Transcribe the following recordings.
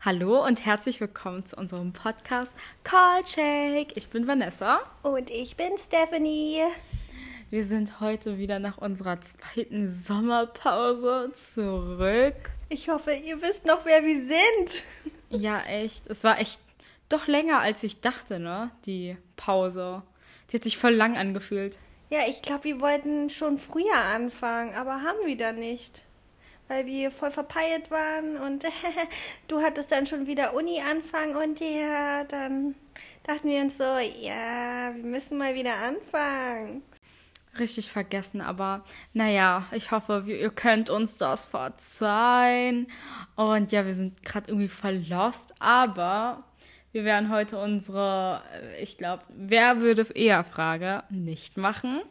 Hallo und herzlich willkommen zu unserem Podcast Call Shake. Ich bin Vanessa. Und ich bin Stephanie. Wir sind heute wieder nach unserer zweiten Sommerpause zurück. Ich hoffe, ihr wisst noch, wer wir sind. Ja, echt. Es war echt doch länger, als ich dachte, ne? Die Pause. Die hat sich voll lang angefühlt. Ja, ich glaube, wir wollten schon früher anfangen, aber haben wir dann nicht weil wir voll verpeilt waren und du hattest dann schon wieder Uni anfangen und ja, dann dachten wir uns so, ja, wir müssen mal wieder anfangen. Richtig vergessen, aber naja, ich hoffe, ihr könnt uns das verzeihen. Und ja, wir sind gerade irgendwie verlost, aber wir werden heute unsere, ich glaube, wer würde eher Frage nicht machen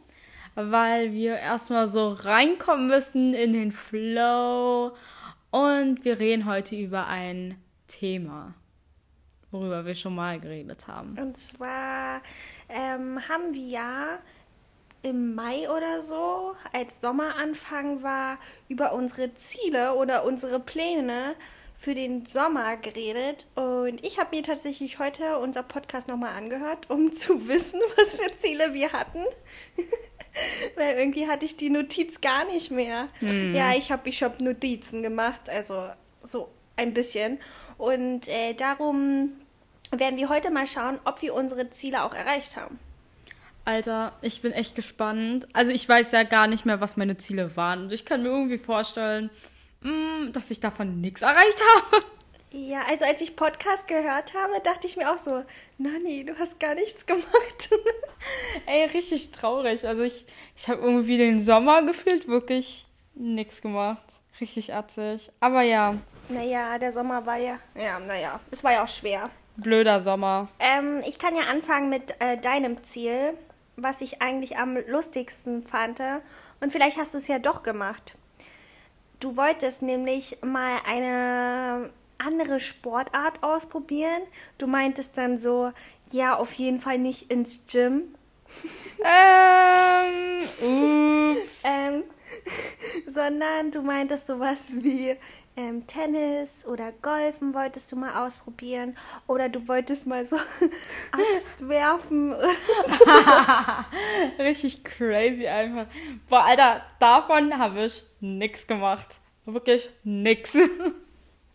weil wir erstmal so reinkommen müssen in den Flow. Und wir reden heute über ein Thema, worüber wir schon mal geredet haben. Und zwar ähm, haben wir ja im Mai oder so, als Sommeranfang war, über unsere Ziele oder unsere Pläne für den Sommer geredet. Und ich habe mir tatsächlich heute unser Podcast nochmal angehört, um zu wissen, was für Ziele wir hatten. Weil irgendwie hatte ich die Notiz gar nicht mehr. Hm. Ja, ich habe ich hab Notizen gemacht, also so ein bisschen. Und äh, darum werden wir heute mal schauen, ob wir unsere Ziele auch erreicht haben. Alter, ich bin echt gespannt. Also ich weiß ja gar nicht mehr, was meine Ziele waren. Und ich kann mir irgendwie vorstellen, mh, hm, dass ich davon nichts erreicht habe. Ja, also als ich Podcast gehört habe, dachte ich mir auch so, Nani, du hast gar nichts gemacht. Ey, richtig traurig. Also ich, ich habe irgendwie den Sommer gefühlt wirklich nichts gemacht. Richtig atzig. Aber ja. Naja, der Sommer war ja, ja, naja, es war ja auch schwer. Blöder Sommer. Ähm, ich kann ja anfangen mit äh, deinem Ziel, was ich eigentlich am lustigsten fand. Und vielleicht hast du es ja doch gemacht. Du wolltest nämlich mal eine andere Sportart ausprobieren? Du meintest dann so, ja, auf jeden Fall nicht ins Gym. ähm, ups. ähm, sondern du meintest sowas wie ähm, Tennis oder Golfen wolltest du mal ausprobieren oder du wolltest mal so Axt werfen. So. Richtig crazy einfach. Boah, Alter, davon habe ich nichts gemacht. Wirklich nix.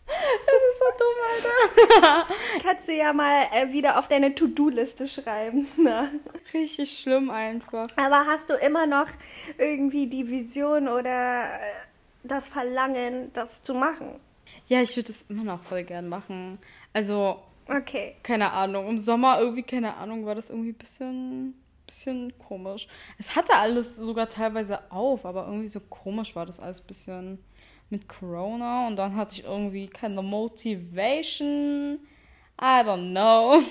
Das ist so dumm, Alter. Kannst du ja mal äh, wieder auf deine To-Do-Liste schreiben. Na. Ne? Richtig schlimm einfach. Aber hast du immer noch irgendwie die Vision oder äh, das Verlangen, das zu machen? Ja, ich würde es immer noch voll gern machen. Also, okay. Keine Ahnung. Im Sommer irgendwie, keine Ahnung, war das irgendwie ein bisschen, bisschen komisch. Es hatte alles sogar teilweise auf, aber irgendwie so komisch war das alles ein bisschen mit Corona und dann hatte ich irgendwie keine Motivation. I don't know.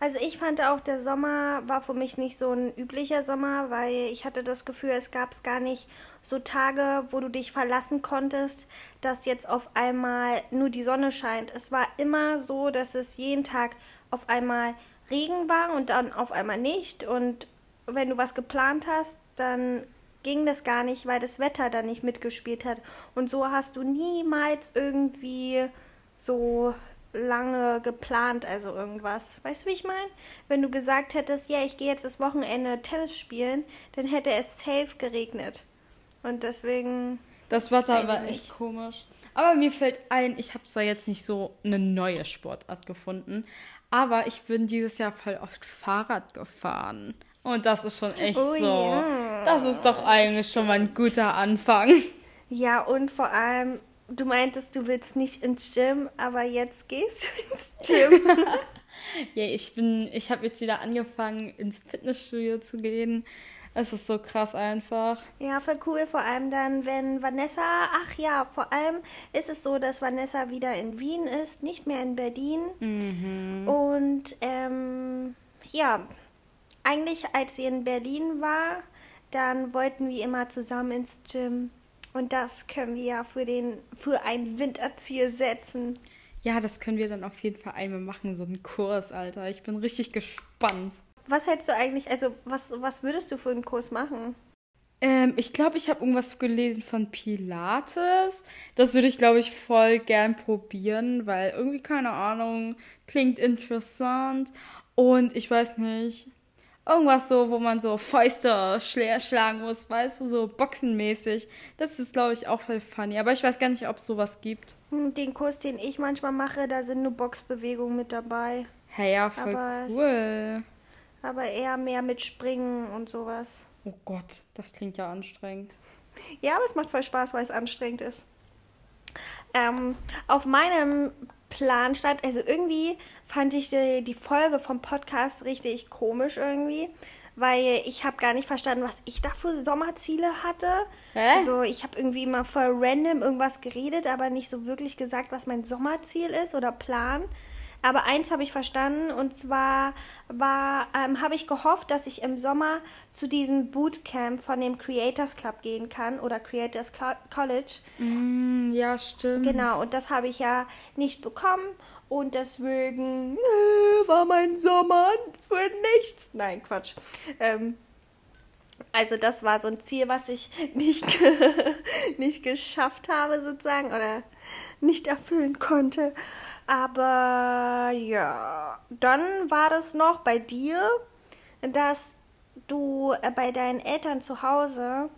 Also ich fand auch, der Sommer war für mich nicht so ein üblicher Sommer, weil ich hatte das Gefühl, es gab gar nicht so Tage, wo du dich verlassen konntest, dass jetzt auf einmal nur die Sonne scheint. Es war immer so, dass es jeden Tag auf einmal Regen war und dann auf einmal nicht. Und wenn du was geplant hast, dann ging das gar nicht, weil das Wetter da nicht mitgespielt hat. Und so hast du niemals irgendwie so lange geplant, also irgendwas. Weißt du, wie ich meine? Wenn du gesagt hättest, ja, ich gehe jetzt das Wochenende Tennis spielen, dann hätte es safe geregnet. Und deswegen. Das Wetter war echt komisch. Aber mir fällt ein, ich habe zwar jetzt nicht so eine neue Sportart gefunden, aber ich bin dieses Jahr voll oft Fahrrad gefahren. Und das ist schon echt oh, so. Ja. Das ist doch eigentlich schon mal ein guter Anfang. Ja, und vor allem, du meintest, du willst nicht ins Gym, aber jetzt gehst du ins Gym. ja, ich bin, ich habe jetzt wieder angefangen, ins Fitnessstudio zu gehen. Es ist so krass einfach. Ja, voll cool. Vor allem dann, wenn Vanessa, ach ja, vor allem ist es so, dass Vanessa wieder in Wien ist, nicht mehr in Berlin. Mhm. Und ähm, ja, eigentlich, als sie in Berlin war, dann wollten wir immer zusammen ins Gym. Und das können wir ja für, den, für ein Winterziel setzen. Ja, das können wir dann auf jeden Fall einmal machen, so einen Kurs, Alter. Ich bin richtig gespannt. Was hältst du eigentlich, also was, was würdest du für einen Kurs machen? Ähm, ich glaube, ich habe irgendwas gelesen von Pilates. Das würde ich, glaube ich, voll gern probieren, weil irgendwie, keine Ahnung, klingt interessant. Und ich weiß nicht, irgendwas so, wo man so Fäuste schlagen muss, weißt du, so boxenmäßig. Das ist, glaube ich, auch voll funny. Aber ich weiß gar nicht, ob es sowas gibt. Hm, Den Kurs, den ich manchmal mache, da sind nur Boxbewegungen mit dabei. Hey, ja, voll Aber es- cool. Aber eher mehr mit Springen und sowas. Oh Gott, das klingt ja anstrengend. Ja, aber es macht voll Spaß, weil es anstrengend ist. Ähm, auf meinem Plan stand, also irgendwie fand ich die, die Folge vom Podcast richtig komisch irgendwie, weil ich habe gar nicht verstanden, was ich da für Sommerziele hatte. Hä? Also ich habe irgendwie mal voll random irgendwas geredet, aber nicht so wirklich gesagt, was mein Sommerziel ist oder Plan. Aber eins habe ich verstanden und zwar war, ähm, habe ich gehofft, dass ich im Sommer zu diesem Bootcamp von dem Creators Club gehen kann oder Creators Cl- College. Mm, ja, stimmt. Genau, und das habe ich ja nicht bekommen und deswegen äh, war mein Sommer für nichts. Nein, Quatsch. Ähm, also das war so ein Ziel, was ich nicht, nicht geschafft habe sozusagen oder nicht erfüllen konnte. Aber ja, dann war das noch bei dir, dass du äh, bei deinen Eltern zu Hause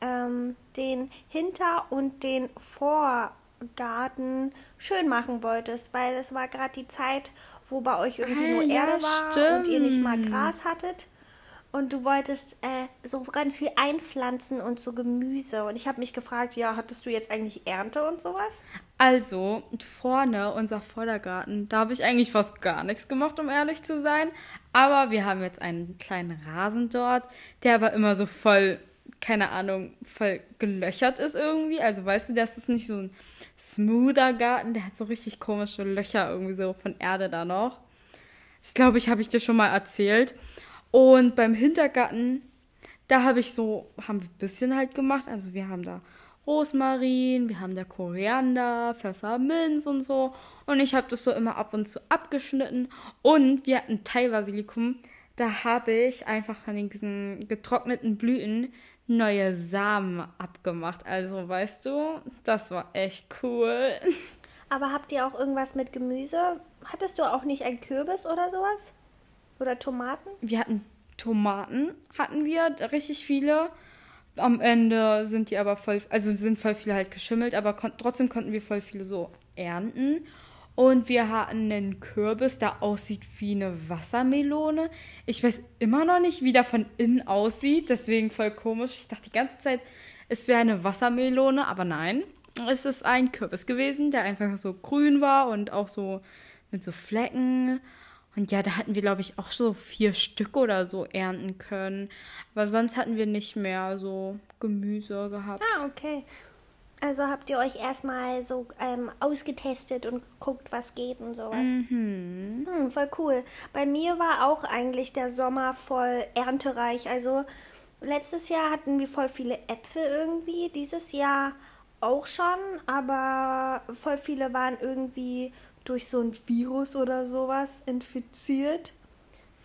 ähm, den Hinter- und den Vorgarten schön machen wolltest, weil es war gerade die Zeit, wo bei euch irgendwie Ah, nur ja, Erde war und ihr nicht mal stimmt. Gras hattet. Und du wolltest äh, so ganz viel einpflanzen und so Gemüse. Und ich habe mich gefragt, ja, hattest du jetzt eigentlich Ernte und sowas? Also, vorne, unser Vordergarten, da habe ich eigentlich fast gar nichts gemacht, um ehrlich zu sein. Aber wir haben jetzt einen kleinen Rasen dort, der aber immer so voll, keine Ahnung, voll gelöchert ist irgendwie. Also, weißt du, das ist nicht so ein smoother Garten, der hat so richtig komische Löcher irgendwie so von Erde da noch. Das glaube ich, habe ich dir schon mal erzählt. Und beim Hintergarten, da habe ich so, haben wir ein bisschen halt gemacht. Also wir haben da Rosmarin, wir haben da Koriander, Pfefferminz und so. Und ich habe das so immer ab und zu abgeschnitten. Und wir hatten Thai-Basilikum. Da habe ich einfach von diesen getrockneten Blüten neue Samen abgemacht. Also weißt du, das war echt cool. Aber habt ihr auch irgendwas mit Gemüse? Hattest du auch nicht einen Kürbis oder sowas? Oder Tomaten? Wir hatten Tomaten, hatten wir, richtig viele. Am Ende sind die aber voll, also sind voll viele halt geschimmelt, aber kon trotzdem konnten wir voll viele so ernten. Und wir hatten einen Kürbis, der aussieht wie eine Wassermelone. Ich weiß immer noch nicht, wie der von innen aussieht, deswegen voll komisch. Ich dachte die ganze Zeit, es wäre eine Wassermelone, aber nein. Es ist ein Kürbis gewesen, der einfach so grün war und auch so mit so Flecken. Und ja, da hatten wir, glaube ich, auch so vier Stück oder so ernten können. Aber sonst hatten wir nicht mehr so Gemüse gehabt. Ah, okay. Also habt ihr euch erstmal so ähm, ausgetestet und geguckt, was geht und sowas. Mhm. Hm, voll cool. Bei mir war auch eigentlich der Sommer voll erntereich. Also letztes Jahr hatten wir voll viele Äpfel irgendwie. Dieses Jahr auch schon, aber voll viele waren irgendwie durch so ein Virus oder sowas infiziert.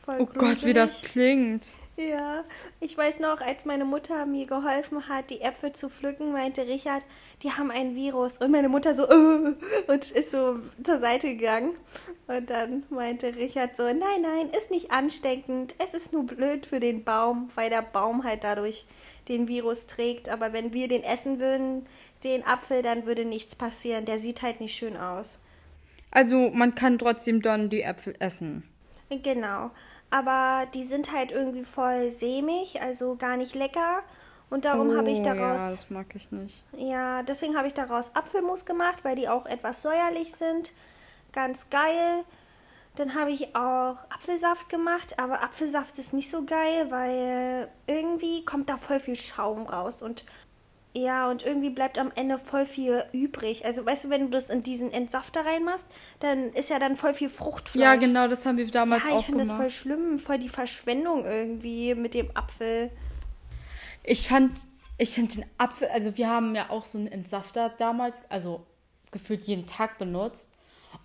Voll Oh Gott, wie das gruselig. klingt. Ja, ich weiß noch, als meine Mutter mir geholfen hat, die Äpfel zu pflücken, meinte Richard, die haben ein Virus. Und meine Mutter so, äh, und ist so zur Seite gegangen. Und dann meinte Richard so, nein, nein, ist nicht ansteckend. Es ist nur blöd für den Baum, weil der Baum halt dadurch den Virus trägt. Aber wenn wir den essen würden, den Apfel, dann würde nichts passieren. Der sieht halt nicht schön aus. Also man kann trotzdem dann die Äpfel essen. Genau. Aber die sind halt irgendwie voll sämig, also gar nicht lecker. Und darum habe ich Oh, Ja, daraus, das mag ich nicht. ja, deswegen habe ich daraus Apfelmus gemacht, weil die auch etwas säuerlich sind. Ganz geil. Dann habe ich auch Apfelsaft gemacht, aber Apfelsaft ist nicht so geil, weil irgendwie kommt da voll viel Schaum raus und ja, und irgendwie bleibt am Ende voll viel übrig. Also, weißt du, wenn du das in diesen Entsafter reinmachst, dann ist ja dann voll viel Fruchtfleisch. Ja, genau, das haben wir damals Ja, ich auch finde das voll gemacht. schlimm, voll die Verschwendung irgendwie mit dem Apfel. Ich fand, ich fand den Apfel, also wir haben ja auch so einen Entsafter damals, also gefühlt jeden Tag benutzt.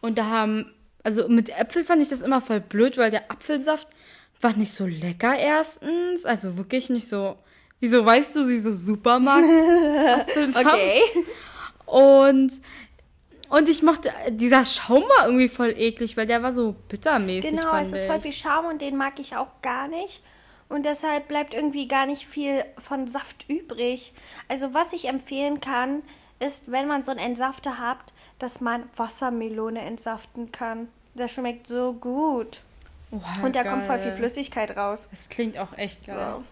Und da haben, also mit Äpfel fand ich das immer voll blöd, weil der Apfelsaft war nicht so lecker erstens, also wirklich nicht so Wieso weißt du, sie so Supermarkt? okay. Und und ich mochte, dieser Schaum war irgendwie voll eklig, weil der war so bittermäßig. Genau, es ist voll viel Schaum und den mag ich auch gar nicht. Und deshalb bleibt irgendwie gar nicht viel von Saft übrig. Also was ich empfehlen kann, ist, wenn man so einen Entsafter habt, dass man Wassermelone entsaften kann. Das schmeckt so gut. Oha, und da geil. kommt voll viel Flüssigkeit raus. Das klingt auch echt geil. So.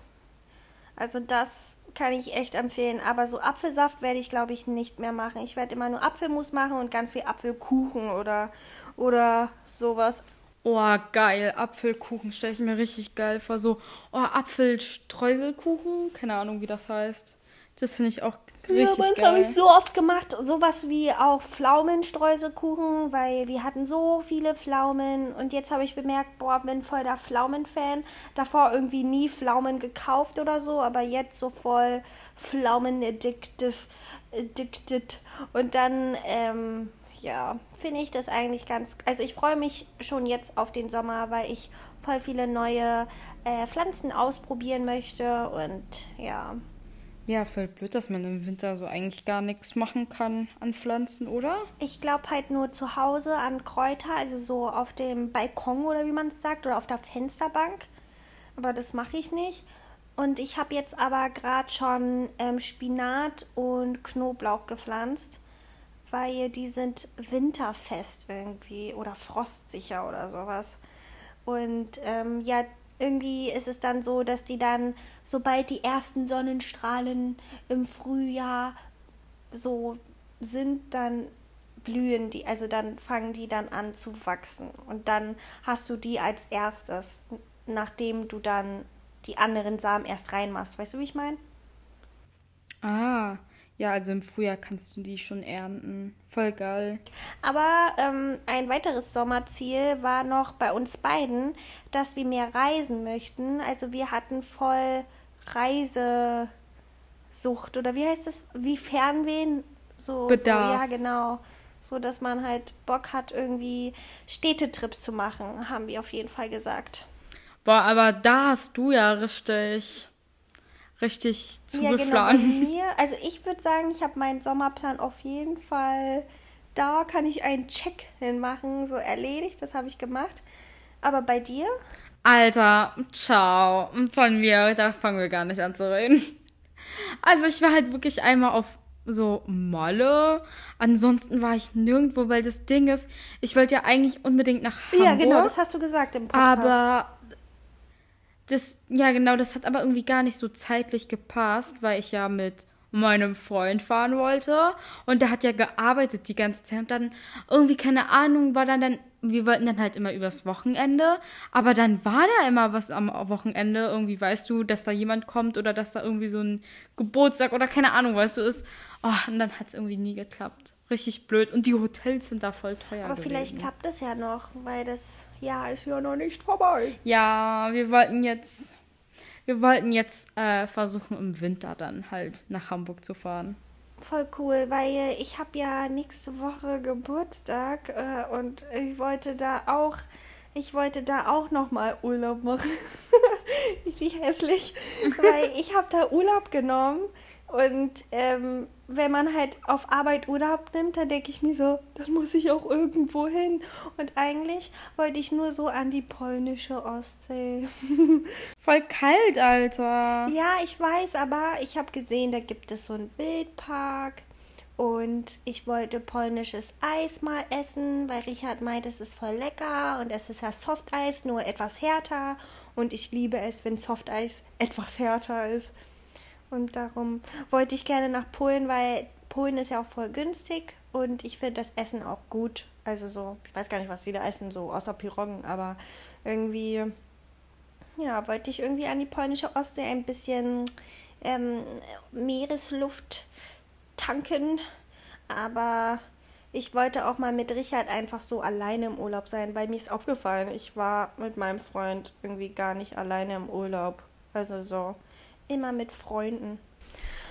Also das kann ich echt empfehlen. Aber so Apfelsaft werde ich, glaube ich, nicht mehr machen. Ich werde immer nur Apfelmus machen und ganz viel Apfelkuchen oder, oder sowas. Oh, geil. Apfelkuchen stelle ich mir richtig geil vor. So, oh, Apfelstreuselkuchen. Keine Ahnung, wie das heißt. Das finde ich auch richtig ja, geil. habe ich so oft gemacht. Sowas wie auch Pflaumenstreuselkuchen, weil wir hatten so viele Pflaumen. Und jetzt habe ich bemerkt, boah, bin voll der Pflaumen-Fan. Davor irgendwie nie Pflaumen gekauft oder so, aber jetzt so voll Pflaumen-addicted. Addicted. Und dann, ähm, ja, finde ich das eigentlich ganz. Also ich freue mich schon jetzt auf den Sommer, weil ich voll viele neue äh, Pflanzen ausprobieren möchte. Und ja. Ja, voll blöd, dass man im Winter so eigentlich gar nichts machen kann an Pflanzen, oder? Ich glaube halt nur zu Hause an Kräuter, also so auf dem Balkon oder wie man es sagt, oder auf der Fensterbank. Aber das mache ich nicht. Und ich habe jetzt aber gerade schon ähm, Spinat und Knoblauch gepflanzt, weil die sind winterfest irgendwie oder frostsicher oder sowas. Und ähm, ja, irgendwie ist es dann so, dass die dann, sobald die ersten Sonnenstrahlen im Frühjahr so sind, dann blühen die, also dann fangen die dann an zu wachsen. Und dann hast du die als erstes, nachdem du dann die anderen Samen erst reinmachst. Weißt du, wie ich meine? Ah, ja, also im Frühjahr kannst du die schon ernten. Voll geil. Aber ähm, ein weiteres Sommerziel war noch bei uns beiden, dass wir mehr reisen möchten. Also wir hatten voll Reisesucht oder wie heißt es? Wie Fernwehen? So, Bedarf. So, ja, genau. So, dass man halt Bock hat, irgendwie Städtetrips zu machen, haben wir auf jeden Fall gesagt. Boah, aber da hast du ja richtig richtig zugeschlagen. Ja, genau, mir, also ich würde sagen, ich habe meinen Sommerplan auf jeden Fall, da kann ich einen Check hinmachen, so erledigt, das habe ich gemacht. Aber bei dir? Alter, ciao. Von mir, da fangen wir gar nicht an zu reden. Also ich war halt wirklich einmal auf so Molle. Ansonsten war ich nirgendwo, weil das Ding ist, ich wollte ja eigentlich unbedingt nach Hamburg. Ja, genau, das hast du gesagt im Podcast. Aber das, ja genau, das hat aber irgendwie gar nicht so zeitlich gepasst, weil ich ja mit meinem Freund fahren wollte und der hat ja gearbeitet die ganze Zeit und dann irgendwie keine Ahnung war dann dann wir wollten dann halt immer übers Wochenende, aber dann war da immer was am Wochenende, irgendwie weißt du, dass da jemand kommt oder dass da irgendwie so ein Geburtstag oder keine Ahnung, weißt du, ist. Oh, und dann hat es irgendwie nie geklappt. Richtig blöd. Und die Hotels sind da voll teuer. Aber gewesen. vielleicht klappt es ja noch, weil das Jahr ist ja noch nicht vorbei. Ja, wir wollten jetzt. Wir wollten jetzt äh, versuchen, im Winter dann halt nach Hamburg zu fahren voll cool, weil ich habe ja nächste Woche Geburtstag äh, und ich wollte da auch, ich wollte da auch noch mal Urlaub machen. Wie hässlich, weil ich habe da Urlaub genommen und ähm, wenn man halt auf Arbeit Urlaub nimmt, dann denke ich mir so, dann muss ich auch irgendwo hin. Und eigentlich wollte ich nur so an die polnische Ostsee. Voll kalt, Alter. Ja, ich weiß, aber ich habe gesehen, da gibt es so einen Wildpark. Und ich wollte polnisches Eis mal essen, weil Richard meint, es ist voll lecker und es ist ja Softeis, nur etwas härter. Und ich liebe es, wenn Softeis etwas härter ist. Und darum wollte ich gerne nach Polen, weil Polen ist ja auch voll günstig und ich finde das Essen auch gut. Also so, ich weiß gar nicht, was sie da essen, so außer Piroggen, aber irgendwie, ja, wollte ich irgendwie an die polnische Ostsee ein bisschen ähm, Meeresluft tanken. Aber ich wollte auch mal mit Richard einfach so alleine im Urlaub sein, weil mir ist aufgefallen, ich war mit meinem Freund irgendwie gar nicht alleine im Urlaub. Also so immer mit Freunden.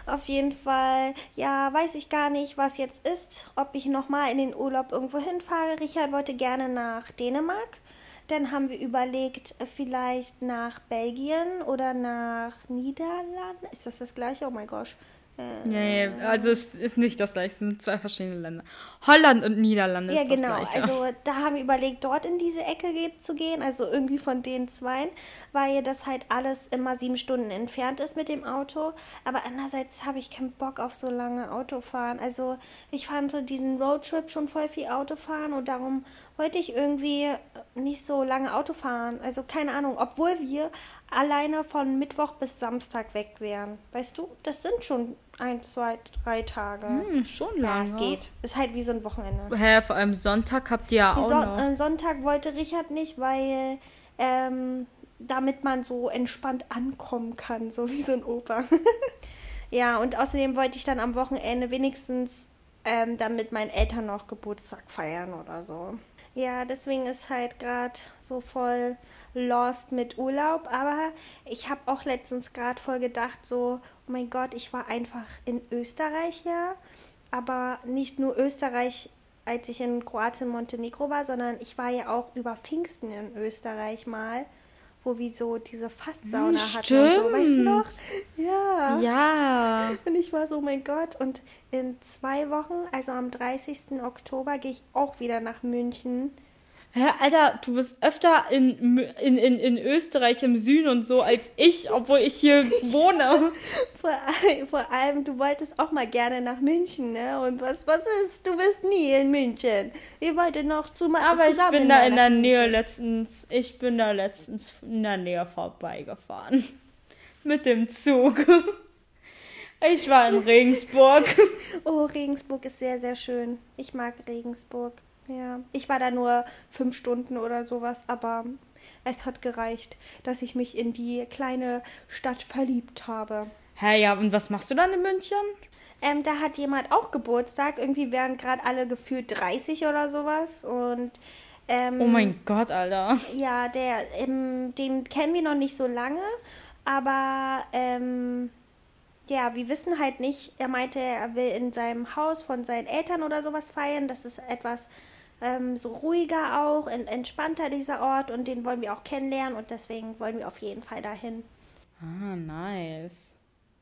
Auf jeden Fall, ja, weiß ich gar nicht, was jetzt ist, ob ich nochmal in den Urlaub irgendwo hinfahre. Richard wollte gerne nach Dänemark. Dann haben wir überlegt, äh, vielleicht nach Belgien oder nach Niederlanden. Ist das das gleiche? Oh mein Gott. Äh, Nee, also es ist nicht das gleiche, es sind zwei verschiedene Länder. Holland und Niederlande Ja, ist das genau. gleiche. Also da haben wir überlegt, dort in diese Ecke zu gehen, also irgendwie von den zweien, weil das halt alles immer sieben Stunden entfernt ist mit dem Auto. Aber andererseits habe ich keinen Bock auf so lange Autofahren. Also ich fand so diesen Roadtrip schon voll viel Autofahren und darum wollte ich irgendwie nicht so lange Auto fahren. Also keine Ahnung, obwohl wir alleine von Mittwoch bis Samstag weg wären. Weißt du, das sind schon ein, zwei, drei Tage. Hm, schon Ja, lange. es geht. Ist halt wie so ein Wochenende. Hä, vor allem Sonntag habt ihr ja auch Son noch. äh, Sonntag wollte Richard nicht, weil ähm, damit man so entspannt ankommen kann, so wie so ein Opa. ja, und außerdem wollte ich dann am Wochenende wenigstens ähm, dann mit meinen Eltern noch Geburtstag feiern oder so. Ja, deswegen ist halt gerade so voll lost mit Urlaub. Aber ich habe auch letztens gerade voll gedacht, so, oh mein Gott, ich war einfach in Österreich ja. Aber nicht nur Österreich, als ich in Kroatien, Montenegro war, sondern ich war ja auch über Pfingsten in Österreich mal, wo wir so diese Fastsauna Hm, hatten und so. Weißt du noch? stimmt. Ja. Ja. Und ich war so, oh mein Gott. Und in zwei Wochen, also am 30. Oktober, gehe ich auch wieder nach München. Hä, Alter, du bist öfter in, in, in, in Österreich im Süden und so als ich, obwohl ich hier wohne. Vor, vor allem, du wolltest auch mal gerne nach München, ne? Und was, was ist? Du bist nie in München. Ihr wolltet noch zu, Aber ich bin da in der München. Nähe letztens, ich bin da letztens in der Nähe vorbeigefahren. Mit dem Zug. Ich war in Regensburg. Oh, Regensburg ist sehr, sehr schön. Ich mag Regensburg. Ja, ich war da nur fünf Stunden oder sowas, aber es hat gereicht, dass ich mich in die kleine Stadt verliebt habe. Hä, ja, und was machst du dann in München? Ähm, da hat jemand auch Geburtstag. Irgendwie wären gerade alle gefühlt 30 oder sowas. Und ähm, Oh mein Gott, Alter. ja, der, ähm, den kennen wir noch nicht so lange, aber ähm, ja, wir wissen halt nicht. Er meinte, er will in seinem Haus von seinen Eltern oder sowas feiern. Das ist etwas ähm, so ruhiger auch, en- entspannter dieser Ort und den wollen wir auch kennenlernen und deswegen wollen wir auf jeden Fall dahin. Ah, nice.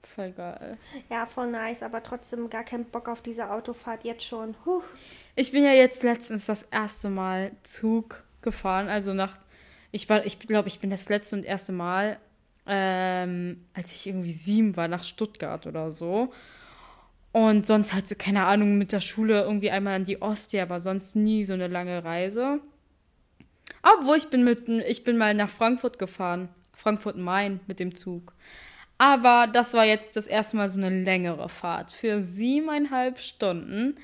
Voll geil. Ja, voll nice, aber trotzdem gar keinen Bock auf diese Autofahrt jetzt schon. Huh. Ich bin ja jetzt letztens das erste Mal Zug gefahren, also nach, ich war, ich glaube, ich bin das letzte und erste Mal, ähm, als ich irgendwie sieben war, nach Stuttgart oder so. Und sonst halt so, keine Ahnung, mit der Schule irgendwie einmal an die Ostsee, aber sonst nie so eine lange Reise. Obwohl ich bin mit, ich bin mal nach Frankfurt gefahren, Frankfurt-Main mit dem Zug. Aber das war jetzt das erste Mal so eine längere Fahrt für siebeneinhalb Stunden.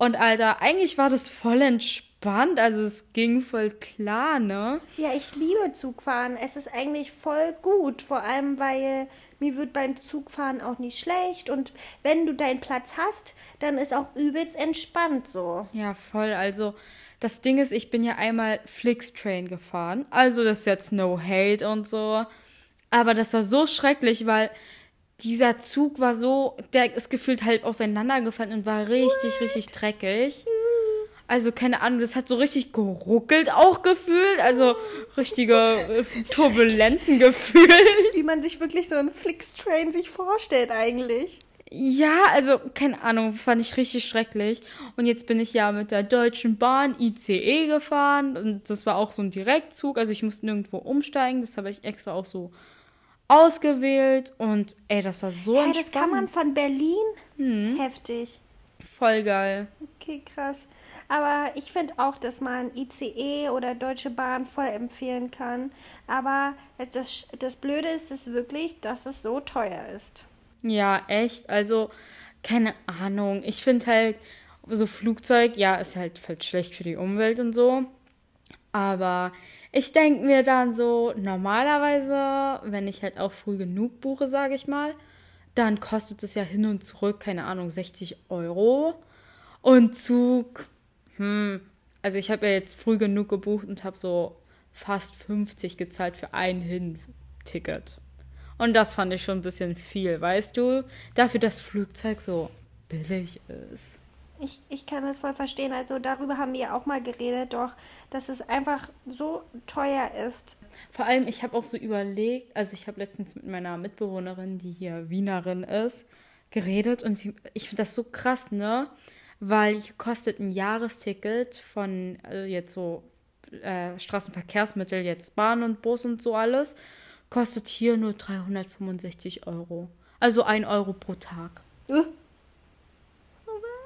Und Alter, eigentlich war das voll entspannt, also es ging voll klar, ne? Ja, ich liebe Zugfahren. Es ist eigentlich voll gut, vor allem weil mir wird beim Zugfahren auch nicht schlecht und wenn du deinen Platz hast, dann ist auch übelst entspannt so. Ja, voll. Also, das Ding ist, ich bin ja einmal Flixtrain gefahren. Also, das ist jetzt no hate und so. Aber das war so schrecklich, weil dieser Zug war so, der ist gefühlt halt auseinandergefallen und war richtig, richtig dreckig. Also, keine Ahnung, das hat so richtig geruckelt auch gefühlt. Also, richtige äh, Turbulenzen gefühlt. Wie man sich wirklich so einen Flixtrain sich vorstellt eigentlich. Ja, also keine Ahnung, fand ich richtig schrecklich. Und jetzt bin ich ja mit der Deutschen Bahn ICE gefahren und das war auch so ein Direktzug, also ich musste nirgendwo umsteigen, das habe ich extra auch so ausgewählt und ey, das war so Hey, das kann man entspannt. von Berlin? Heftig. Voll geil. Okay, krass. Aber ich finde auch, dass man ICE oder Deutsche Bahn voll empfehlen kann. Aber das, das Blöde ist es wirklich, dass es so teuer ist. Ja, echt. Also, keine Ahnung. Ich finde halt, so Flugzeug, ja, ist halt voll schlecht für die Umwelt und so. Aber ich denke mir dann so, normalerweise, wenn ich halt auch früh genug buche, sage ich mal, dann kostet es ja hin und zurück, keine Ahnung, 60 Euro. Und Zug, hm, also ich habe ja jetzt früh genug gebucht und habe so fast 50 gezahlt für ein Hin-Ticket. Und das fand ich schon ein bisschen viel, weißt du? Dafür, dass Flugzeug so billig ist. Ich, ich kann das voll verstehen. Also darüber haben wir auch mal geredet, doch, dass es einfach so teuer ist. Vor allem, ich habe auch so überlegt, also ich habe letztens mit meiner Mitbewohnerin, die hier Wienerin ist, geredet und sie, ich finde das so krass, ne? Weil hier kostet ein Jahresticket von also jetzt so äh, Straßenverkehrsmittel, jetzt Bahn und Bus und so alles, kostet hier nur 365 Euro. Also ein Euro pro Tag.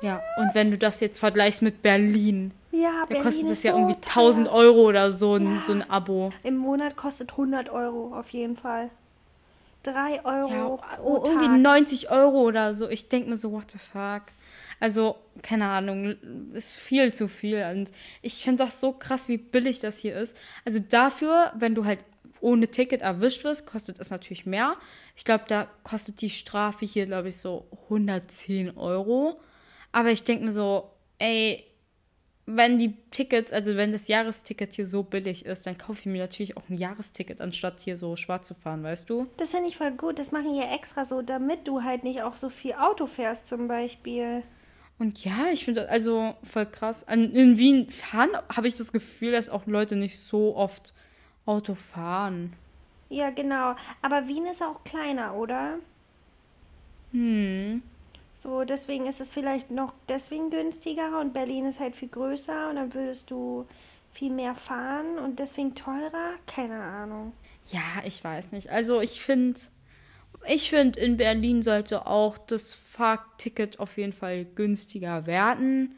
Ja, und wenn du das jetzt vergleichst mit Berlin, Ja, da kostet es ja so irgendwie teuer. 1000 Euro oder so ein, Ja. so ein Abo. Im Monat kostet 100 Euro auf jeden Fall. 3 Euro Ja, oh, irgendwie Tag. 90 Euro oder so. Ich denke mir so, what the fuck. Also, keine Ahnung, ist viel zu viel. Und ich finde das so krass, wie billig das hier ist. Also dafür, wenn du halt ohne Ticket erwischt wirst, kostet es natürlich mehr. Ich glaube, da kostet die Strafe hier, glaube ich, so 110 Euro. Aber ich denke mir so, ey, wenn die Tickets, also wenn das Jahresticket hier so billig ist, dann kaufe ich mir natürlich auch ein Jahresticket, anstatt hier so schwarz zu fahren, weißt du? Das finde ich voll gut. Das machen ja extra so, damit du halt nicht auch so viel Auto fährst zum Beispiel. Und ja, ich finde das also voll krass. In Wien fahren habe ich das Gefühl, dass auch Leute nicht so oft Auto fahren. Ja, genau. Aber Wien ist auch kleiner, oder? Hm. So, deswegen ist es vielleicht noch deswegen günstiger und Berlin ist halt viel größer und dann würdest du viel mehr fahren und deswegen teurer? Keine Ahnung. Ja, ich weiß nicht. Also ich finde, ich finde, in Berlin sollte auch das Fahrticket auf jeden Fall günstiger werden.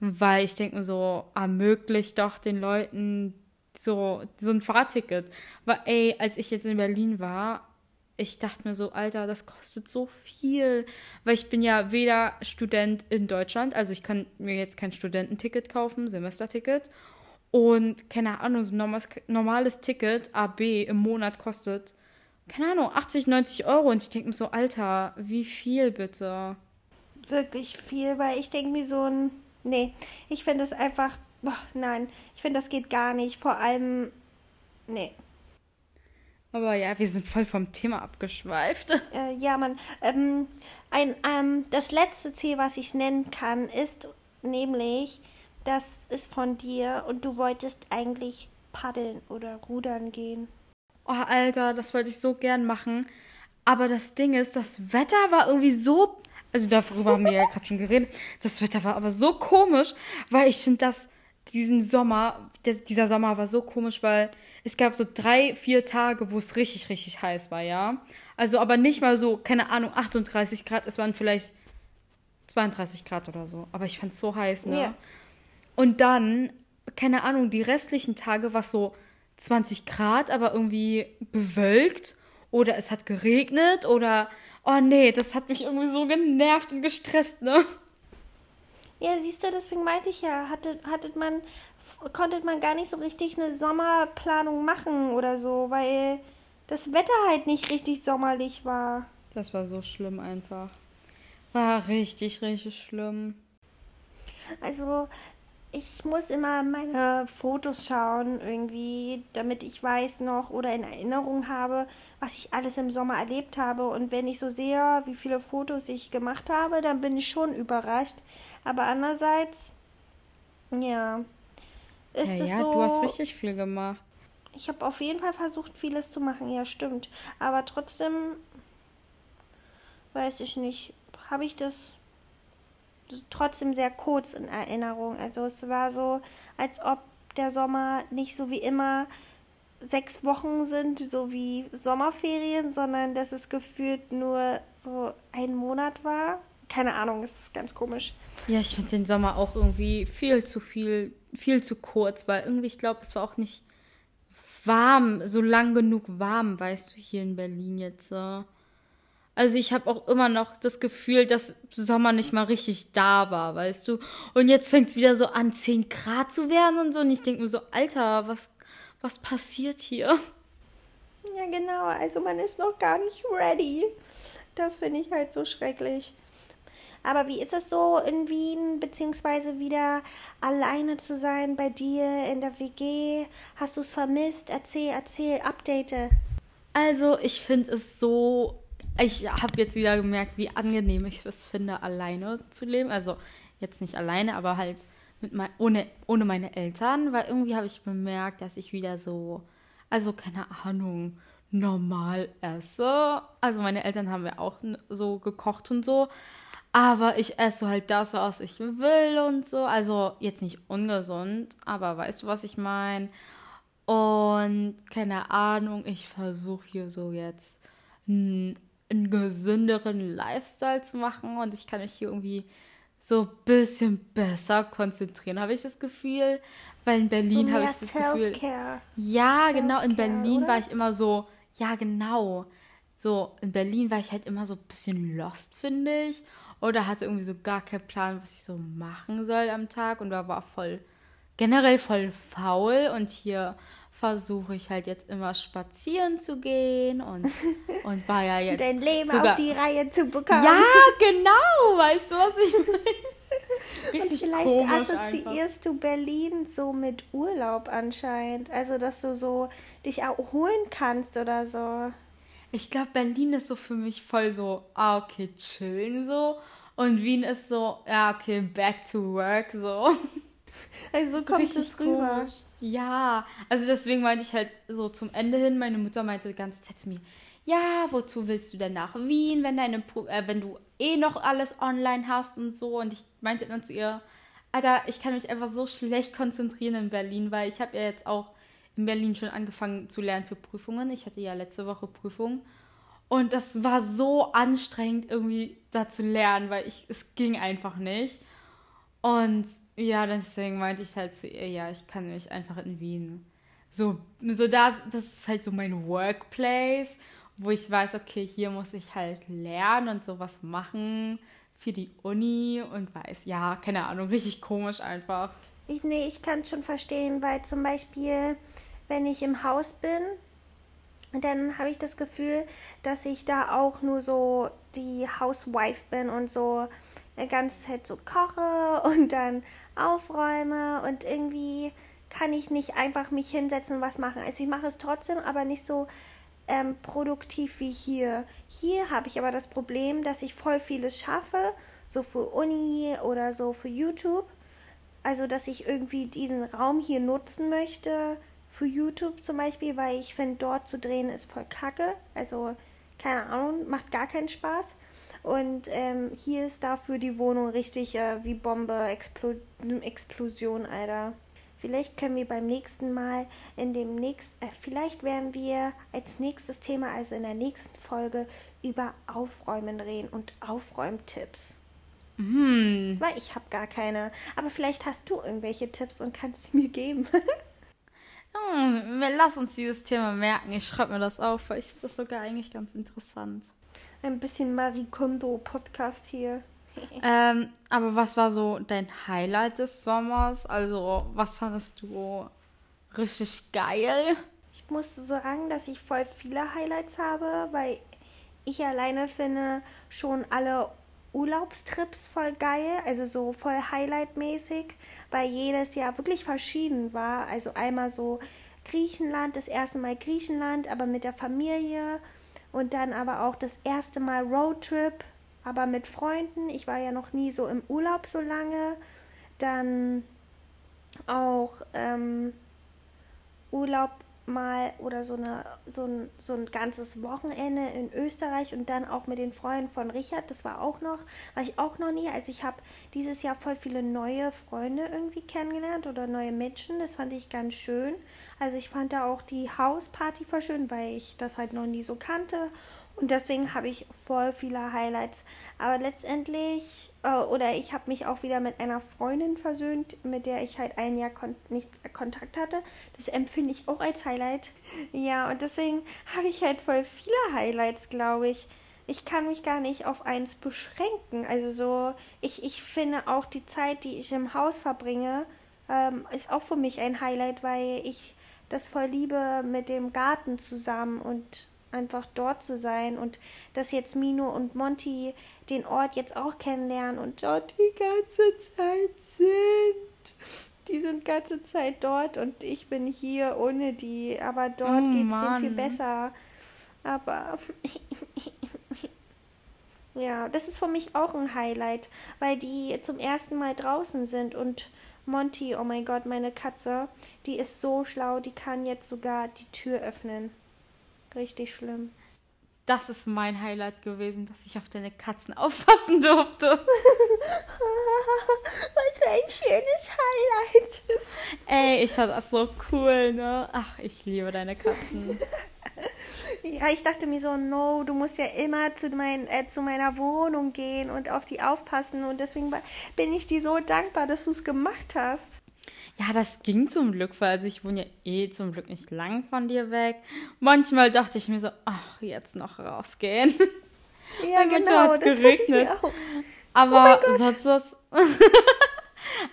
Weil ich denke mir so, ermöglicht doch den Leuten so, so ein Fahrticket. Weil, ey, als ich jetzt in Berlin war, ich dachte mir so, Alter, das kostet so viel. Weil ich bin ja weder Student in Deutschland, also ich kann mir jetzt kein Studententicket kaufen, Semesterticket. Und keine Ahnung, so ein normales, normales Ticket, AB, im Monat kostet, keine Ahnung, 80, 90 Euro. Und ich denke mir so, Alter, wie viel bitte? Wirklich viel, weil ich denke mir so ein. Nee, ich finde es einfach. Boah, nein, ich finde, das geht gar nicht. Vor allem. Nee. Aber ja, wir sind voll vom Thema abgeschweift. Äh, ja, Mann. Ähm, ein, ähm, das letzte Ziel, was ich nennen kann, ist nämlich, das ist von dir und du wolltest eigentlich paddeln oder rudern gehen. Oh, Alter, das wollte ich so gern machen. Aber das Ding ist, das Wetter war irgendwie so. Also darüber haben wir ja gerade schon geredet. Das Wetter war aber so komisch, weil ich finde, dass diesen Sommer, der, dieser Sommer war so komisch, weil es gab so drei, vier Tage, wo es richtig, richtig heiß war, ja. Also aber nicht mal so, keine Ahnung, 38 Grad, es waren vielleicht 32 Grad oder so. Aber ich fand es so heiß, ne? Ja. Und dann, keine Ahnung, die restlichen Tage war es so 20 Grad, aber irgendwie bewölkt. Oder es hat geregnet oder, oh nee, das hat mich irgendwie so genervt und gestresst, ne? Ja, siehst du, deswegen meinte ich ja, hatte, hattet man, konnte man gar nicht so richtig eine Sommerplanung machen oder so, weil das Wetter halt nicht richtig sommerlich war. Das war so schlimm einfach. War richtig, richtig schlimm. Also, ich muss immer meine Fotos schauen, irgendwie, damit ich weiß noch oder in Erinnerung habe, was ich alles im Sommer erlebt habe. Und wenn ich so sehe, wie viele Fotos ich gemacht habe, dann bin ich schon überrascht. Aber andererseits, ja, ist ja, es ja, so. du hast richtig viel gemacht. Ich habe auf jeden Fall versucht, vieles zu machen, ja, stimmt. Aber trotzdem, weiß ich nicht, habe ich das trotzdem sehr kurz in Erinnerung. Also es war so, als ob der Sommer nicht so wie immer sechs Wochen sind, so wie Sommerferien, sondern dass es gefühlt nur so ein Monat war. Keine Ahnung, es ist ganz komisch. Ja, ich finde den Sommer auch irgendwie viel zu viel, viel zu kurz, weil irgendwie, ich glaube, es war auch nicht warm, so lang genug warm, weißt du, hier in Berlin jetzt. So. Also ich habe auch immer noch das Gefühl, dass Sommer nicht mal richtig da war, weißt du. Und jetzt fängt es wieder so an, 10 Grad zu werden und so. Und ich denke mir so, Alter, was, was passiert hier? Ja, genau. Also man ist noch gar nicht ready. Das finde ich halt so schrecklich. Aber wie ist es so in Wien, beziehungsweise wieder alleine zu sein bei dir in der WG? Hast du es vermisst? Erzähl, erzähl, update. Also ich finde es so, ich habe jetzt wieder gemerkt, wie angenehm ich es finde, alleine zu leben. Also jetzt nicht alleine, aber halt mein, ohne, ohne meine Eltern, weil irgendwie habe ich bemerkt, dass ich wieder so, also keine Ahnung, normal esse. Also meine Eltern haben ja auch so gekocht und so. Aber ich esse halt das, was ich will und so. Also jetzt nicht ungesund, aber weißt du, was ich meine? Und keine Ahnung, ich versuche hier so jetzt einen, einen gesünderen Lifestyle zu machen und ich kann mich hier irgendwie so ein bisschen besser konzentrieren, habe ich das Gefühl. Weil in Berlin so habe ich das Gefühl. Ja, genau, in Berlin oder? war ich immer so, ja, genau. So, in Berlin war ich halt immer so ein bisschen lost, finde ich. Oder hatte irgendwie so gar keinen Plan, was ich so machen soll am Tag und da war voll, generell voll faul. Und hier versuche ich halt jetzt immer spazieren zu gehen und, und war ja jetzt. Dein Leben sogar, auf die Reihe zu bekommen. Ja, genau, weißt du, was ich meine? Und vielleicht assoziierst einfach. du Berlin so mit Urlaub anscheinend. Also, dass du so dich erholen kannst oder so. Ich glaube, Berlin ist so für mich voll so, ah, okay, chillen so. Und Wien ist so, ja, okay, back to work so. Also so kommt Richtig es rüber. Komisch. Ja, also deswegen meinte ich halt so zum Ende hin, meine Mutter meinte die ganze Zeit zu mir, ja, wozu willst du denn nach Wien, wenn deine, äh, wenn du eh noch alles online hast und so. Und ich meinte dann zu ihr, Alter, ich kann mich einfach so schlecht konzentrieren in Berlin, weil ich habe ja jetzt auch in Berlin schon angefangen zu lernen für Prüfungen. Ich hatte ja letzte Woche Prüfung. Und das war so anstrengend, irgendwie da zu lernen, weil ich, es ging einfach nicht. Und ja, deswegen meinte ich halt zu ihr, ja, ich kann mich einfach in Wien. So, so das, das ist halt so mein Workplace, wo ich weiß, okay, hier muss ich halt lernen und sowas machen für die Uni und weiß, ja, keine Ahnung, richtig komisch einfach. Ich, nee, ich kann schon verstehen, weil zum Beispiel, wenn ich im Haus bin, dann habe ich das Gefühl, dass ich da auch nur so die Housewife bin und so eine ganze Zeit so koche und dann aufräume und irgendwie kann ich nicht einfach mich hinsetzen und was machen. Also ich mache es trotzdem, aber nicht so ähm, produktiv wie hier. Hier habe ich aber das Problem, dass ich voll vieles schaffe, so für Uni oder so für YouTube. Also dass ich irgendwie diesen Raum hier nutzen möchte für YouTube zum Beispiel, weil ich finde, dort zu drehen ist voll kacke. Also keine Ahnung, macht gar keinen Spaß. Und ähm, hier ist dafür die Wohnung richtig äh, wie Bombe, Explo Explosion, Alter. Vielleicht können wir beim nächsten Mal in dem nächsten, äh, vielleicht werden wir als nächstes Thema, also in der nächsten Folge, über Aufräumen reden und Aufräumtipps. Mhm. Weil ich habe gar keine. Aber vielleicht hast du irgendwelche Tipps und kannst sie mir geben. hm, lass uns dieses Thema merken. Ich schreibe mir das auf, weil ich finde das sogar eigentlich ganz interessant ein bisschen Marie Kondo Podcast hier. ähm, aber was war so dein Highlight des Sommers? Also, was fandest du richtig geil? Ich muss sagen, dass ich voll viele Highlights habe, weil ich alleine finde schon alle Urlaubstrips voll geil, also so voll Highlight-mäßig, weil jedes Jahr wirklich verschieden war. Also einmal so Griechenland, das erste Mal Griechenland, aber mit der Familie und dann aber auch das erste Mal Roadtrip, aber mit Freunden. Ich war ja noch nie so im Urlaub so lange. Dann auch ähm, Urlaub mal oder so, eine, so, ein, so ein ganzes Wochenende in Österreich und dann auch mit den Freunden von Richard, das war auch noch, war ich auch noch nie. Also ich habe dieses Jahr voll viele neue Freunde irgendwie kennengelernt oder neue Menschen, das fand ich ganz schön. Also ich fand da auch die Hausparty voll schön, weil ich das halt noch nie so kannte und deswegen habe ich voll viele Highlights. Aber letztendlich, oder ich habe mich auch wieder mit einer Freundin versöhnt, mit der ich halt ein Jahr kon nicht Kontakt hatte. Das empfinde ich auch als Highlight. Ja, und deswegen habe ich halt voll viele Highlights, glaube ich. Ich kann mich gar nicht auf eins beschränken. Also so, ich, ich finde auch die Zeit, die ich im Haus verbringe, ähm, ist auch für mich ein Highlight, weil ich das voll liebe mit dem Garten zusammen und einfach dort zu sein und dass jetzt Mino und Monty den Ort jetzt auch kennenlernen und dort die ganze Zeit sind. Die sind ganze Zeit dort und ich bin hier ohne die, aber dort oh, geht es denen viel besser. Aber Ja, das ist für mich auch ein Highlight, weil die zum ersten Mal draußen sind und Monty, oh mein Gott, meine Katze, die ist so schlau, die kann jetzt sogar die Tür öffnen. Richtig schlimm. Das ist mein Highlight gewesen, dass ich auf deine Katzen aufpassen durfte. Was für ein schönes Highlight. Ey, ich fand das so cool, ne? Ach, ich liebe deine Katzen. Ja, ich dachte mir so, no, du musst ja immer zu, mein, äh, zu meiner Wohnung gehen und auf die aufpassen. Und deswegen bin ich dir so dankbar, dass du es gemacht hast. Ja, das ging zum Glück, weil also ich wohne ja eh zum Glück nicht lang von dir weg. Manchmal dachte ich mir so, ach, jetzt noch rausgehen. Ja, und genau, hat's das geregnet. Aber oh sonst was.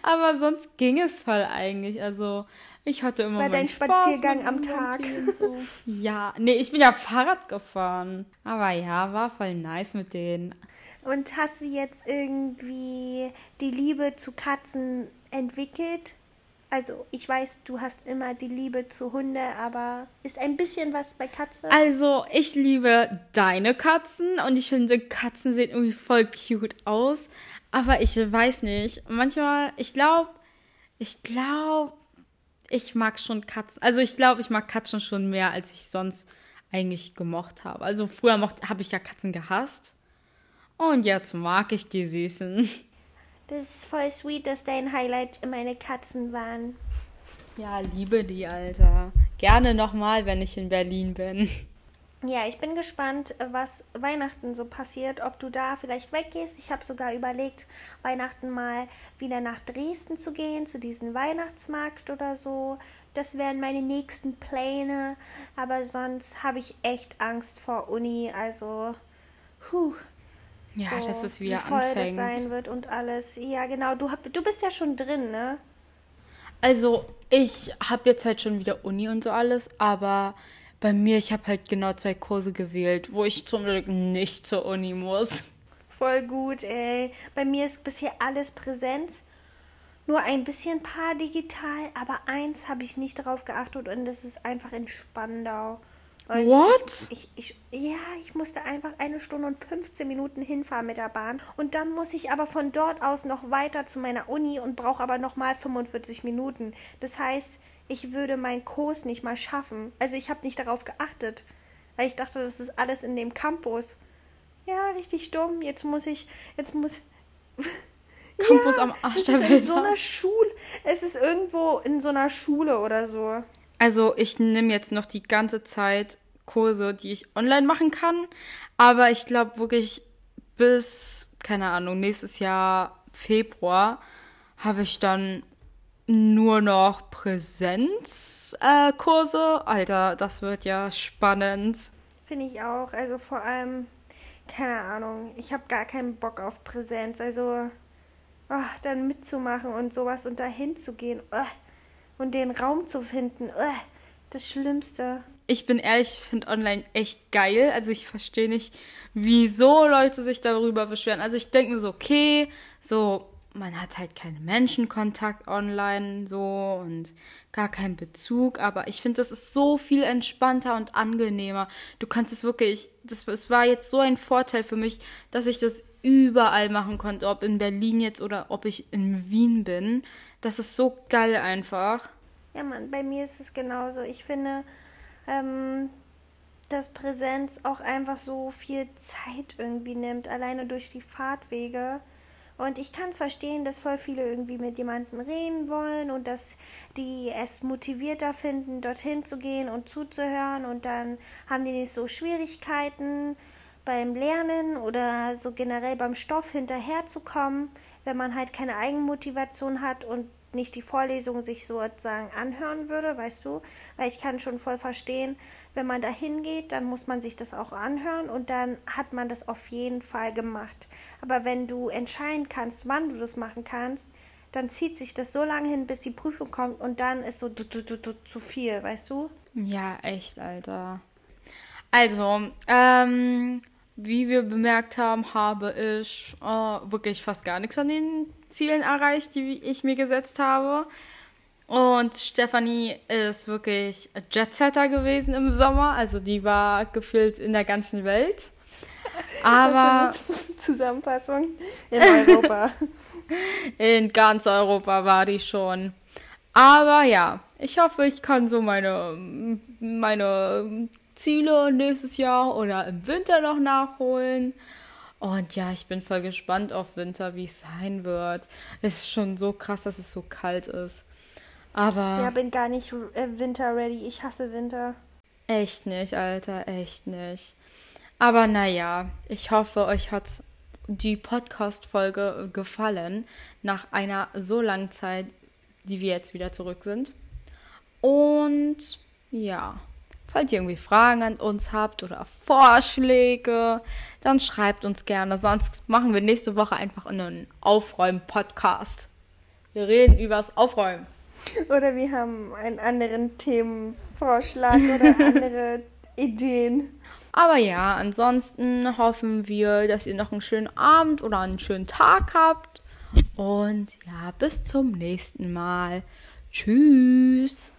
Aber sonst ging es voll eigentlich. Also ich hatte immer Bei dein Spaziergang am Tag. So. Ja, nee, ich bin ja Fahrrad gefahren. Aber ja, war voll nice mit denen. Und hast du jetzt irgendwie die Liebe zu Katzen entwickelt? Also, ich weiß, du hast immer die Liebe zu Hunde, aber ist ein bisschen was bei Katzen? Also, ich liebe deine Katzen und ich finde, Katzen sehen irgendwie voll cute aus. Aber ich weiß nicht. Manchmal, ich glaube, ich glaube, ich mag schon Katzen. Also, ich glaube, ich mag Katzen schon mehr, als ich sonst eigentlich gemocht habe. Also, früher habe ich ja Katzen gehasst. Und jetzt mag ich die Süßen. Das ist voll sweet, dass dein Highlight meine Katzen waren. Ja, liebe die, Alter. Gerne nochmal, wenn ich in Berlin bin. Ja, ich bin gespannt, was Weihnachten so passiert, ob du da vielleicht weggehst. Ich habe sogar überlegt, Weihnachten mal wieder nach Dresden zu gehen, zu diesem Weihnachtsmarkt oder so. Das wären meine nächsten Pläne. Aber sonst habe ich echt Angst vor Uni. Also, puh. Ja, so, dass es wieder wie voll anfängt. das sein wird und alles. Ja, genau. Du, hab, du bist ja schon drin, ne? Also, ich habe jetzt halt schon wieder Uni und so alles, aber bei mir, ich habe halt genau zwei Kurse gewählt, wo ich zum Glück nicht zur Uni muss. Voll gut, ey. Bei mir ist bisher alles Präsenz. Nur ein bisschen paar digital, aber eins habe ich nicht drauf geachtet und das ist einfach in Spandau. Und What? Ich, ich, ich, ja, ich musste einfach eine Stunde und 15 Minuten hinfahren mit der Bahn. Und dann muss ich aber von dort aus noch weiter zu meiner Uni und brauche aber nochmal 45 Minuten. Das heißt, ich würde meinen Kurs nicht mal schaffen. Also ich habe nicht darauf geachtet. Weil ich dachte, das ist alles in dem Campus. Ja, richtig dumm. Jetzt muss ich, jetzt muss. Campus ja, am Arsch der Welt. In so einer Schule. Es ist irgendwo in so einer Schule oder so. Also ich nehme jetzt noch die ganze Zeit Kurse, die ich online machen kann. Aber ich glaube wirklich bis, keine Ahnung, nächstes Jahr Februar habe ich dann nur noch Präsenzkurse. Äh, Alter, das wird ja spannend. Finde ich auch. Also vor allem, keine Ahnung, ich habe gar keinen Bock auf Präsenz. Also oh, dann mitzumachen und sowas und dahin zu gehen. Oh und den Raum zu finden. Das Schlimmste. Ich bin ehrlich, ich finde online echt geil. Also ich verstehe nicht, wieso Leute sich darüber beschweren. Also ich denke mir so, okay, so man hat halt keinen Menschenkontakt online so und gar keinen Bezug, aber ich finde, das ist so viel entspannter und angenehmer. Du kannst es wirklich, das, es war jetzt so ein Vorteil für mich, dass ich das überall machen konnte, ob in Berlin jetzt oder ob ich in Wien bin. Das ist so geil einfach. Ja, Mann, bei mir ist es genauso. Ich finde, ähm, dass Präsenz auch einfach so viel Zeit irgendwie nimmt, alleine durch die Fahrtwege. Und ich kann es verstehen, dass voll viele irgendwie mit jemandem reden wollen und dass die es motivierter finden, dorthin zu gehen und zuzuhören und dann haben die nicht so Schwierigkeiten beim Lernen oder so generell beim Stoff hinterherzukommen wenn man halt keine Eigenmotivation hat und nicht die Vorlesung sich sozusagen anhören würde, weißt du? Weil ich kann schon voll verstehen, wenn man da hingeht, dann muss man sich das auch anhören und dann hat man das auf jeden Fall gemacht. Aber wenn du entscheiden kannst, wann du das machen kannst, dann zieht sich das so lange hin, bis die Prüfung kommt und dann ist so du, du, du, du, zu viel, weißt du? Ja, echt, Alter. Also, ähm, wie wir bemerkt haben, habe ich äh, wirklich fast gar nichts von den Zielen erreicht, die ich mir gesetzt habe. Und Stefanie ist wirklich Jetsetter gewesen im Sommer. Also die war gefühlt in der ganzen Welt. Aber Zusammenfassung in Europa. in ganz Europa war die schon. Aber ja, ich hoffe, ich kann so meine, meine Ziele nächstes Jahr oder im Winter noch nachholen. Und ja, ich bin voll gespannt auf Winter, wie es sein wird. Es ist schon so krass, dass es so kalt ist. Aber. Ja, bin gar nicht äh, Winter ready. Ich hasse Winter. Echt nicht, Alter, echt nicht. Aber naja, ich hoffe, euch hat die Podcast-Folge gefallen nach einer so langen Zeit, die wir jetzt wieder zurück sind. Und ja, falls ihr irgendwie Fragen an uns habt oder Vorschläge, dann schreibt uns gerne. Sonst machen wir nächste Woche einfach einen Aufräumen-Podcast. Wir reden übers Aufräumen. Oder wir haben einen anderen Themenvorschlag oder andere Ideen. Aber ja, ansonsten hoffen wir, dass ihr noch einen schönen Abend oder einen schönen Tag habt. Und ja, bis zum nächsten Mal. Tschüss.